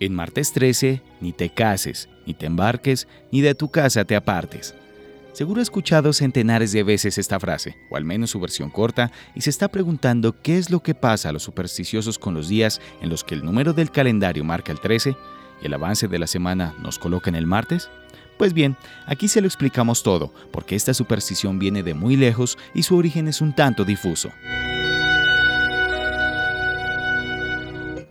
En martes 13, ni te cases, ni te embarques, ni de tu casa te apartes. Seguro ha escuchado centenares de veces esta frase, o al menos su versión corta, y se está preguntando qué es lo que pasa a los supersticiosos con los días en los que el número del calendario marca el 13 y el avance de la semana nos coloca en el martes. Pues bien, aquí se lo explicamos todo, porque esta superstición viene de muy lejos y su origen es un tanto difuso.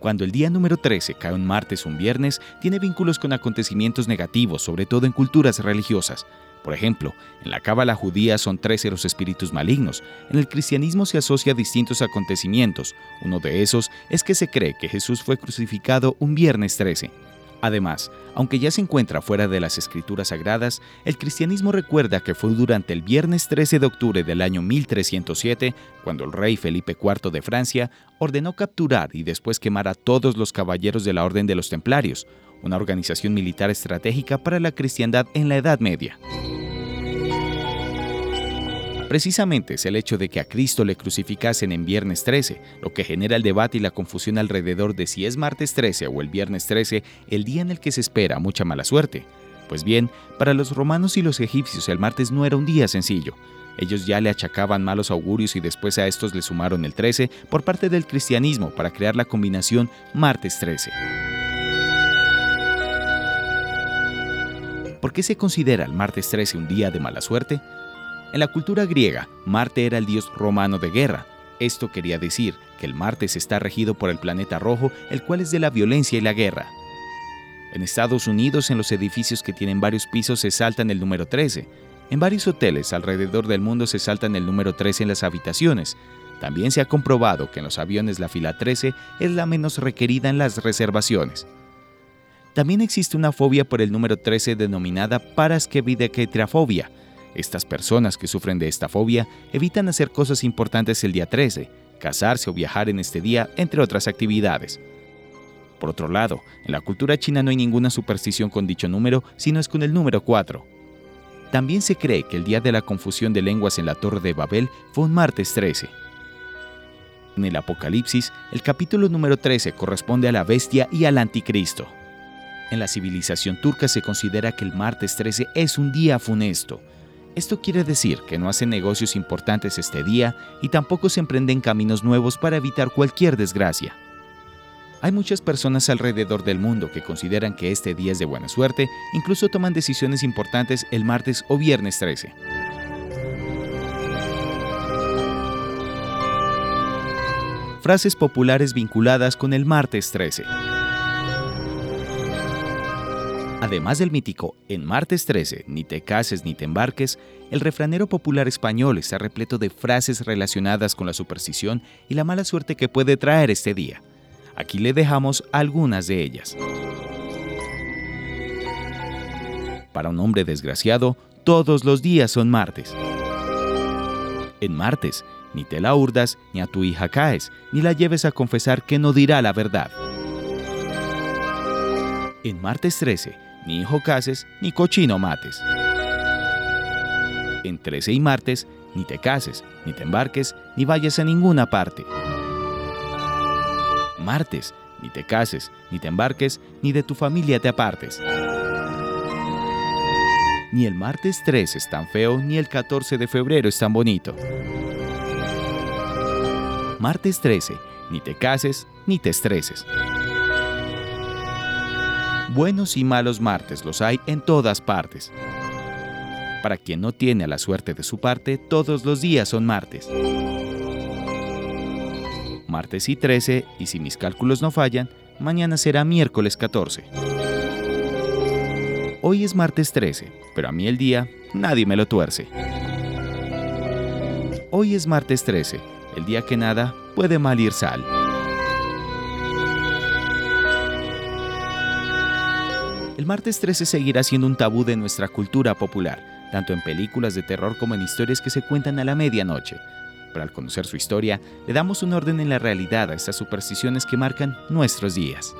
Cuando el día número 13 cae un martes o un viernes, tiene vínculos con acontecimientos negativos, sobre todo en culturas religiosas. Por ejemplo, en la cábala judía son 13 los espíritus malignos. En el cristianismo se asocia a distintos acontecimientos. Uno de esos es que se cree que Jesús fue crucificado un viernes 13. Además, aunque ya se encuentra fuera de las escrituras sagradas, el cristianismo recuerda que fue durante el viernes 13 de octubre del año 1307 cuando el rey Felipe IV de Francia ordenó capturar y después quemar a todos los caballeros de la Orden de los Templarios, una organización militar estratégica para la cristiandad en la Edad Media. Precisamente es el hecho de que a Cristo le crucificasen en viernes 13, lo que genera el debate y la confusión alrededor de si es martes 13 o el viernes 13 el día en el que se espera mucha mala suerte. Pues bien, para los romanos y los egipcios el martes no era un día sencillo. Ellos ya le achacaban malos augurios y después a estos le sumaron el 13 por parte del cristianismo para crear la combinación martes 13. ¿Por qué se considera el martes 13 un día de mala suerte? En la cultura griega, Marte era el dios romano de guerra. Esto quería decir que el Martes está regido por el planeta rojo, el cual es de la violencia y la guerra. En Estados Unidos, en los edificios que tienen varios pisos se saltan el número 13. En varios hoteles alrededor del mundo se saltan el número 13 en las habitaciones. También se ha comprobado que en los aviones la fila 13 es la menos requerida en las reservaciones. También existe una fobia por el número 13 denominada paraskevideketrafobia, estas personas que sufren de esta fobia evitan hacer cosas importantes el día 13, casarse o viajar en este día, entre otras actividades. Por otro lado, en la cultura china no hay ninguna superstición con dicho número, sino es con el número 4. También se cree que el día de la confusión de lenguas en la Torre de Babel fue un martes 13. En el Apocalipsis, el capítulo número 13 corresponde a la bestia y al anticristo. En la civilización turca se considera que el martes 13 es un día funesto, esto quiere decir que no hacen negocios importantes este día y tampoco se emprenden caminos nuevos para evitar cualquier desgracia. Hay muchas personas alrededor del mundo que consideran que este día es de buena suerte, incluso toman decisiones importantes el martes o viernes 13. Frases populares vinculadas con el martes 13. Además del mítico En martes 13, ni te cases ni te embarques, el refranero popular español está repleto de frases relacionadas con la superstición y la mala suerte que puede traer este día. Aquí le dejamos algunas de ellas. Para un hombre desgraciado, todos los días son martes. En martes, ni te la hurdas, ni a tu hija caes, ni la lleves a confesar que no dirá la verdad. En martes 13, ni hijo cases, ni cochino mates. En 13 y martes, ni te cases, ni te embarques, ni vayas a ninguna parte. Martes, ni te cases, ni te embarques, ni de tu familia te apartes. Ni el martes 13 es tan feo, ni el 14 de febrero es tan bonito. Martes 13, ni te cases, ni te estreses. Buenos y malos martes los hay en todas partes. Para quien no tiene la suerte de su parte, todos los días son martes. Martes y 13, y si mis cálculos no fallan, mañana será miércoles 14. Hoy es martes 13, pero a mí el día nadie me lo tuerce. Hoy es martes 13, el día que nada puede mal ir sal. El martes 13 seguirá siendo un tabú de nuestra cultura popular, tanto en películas de terror como en historias que se cuentan a la medianoche. Pero al conocer su historia, le damos un orden en la realidad a estas supersticiones que marcan nuestros días.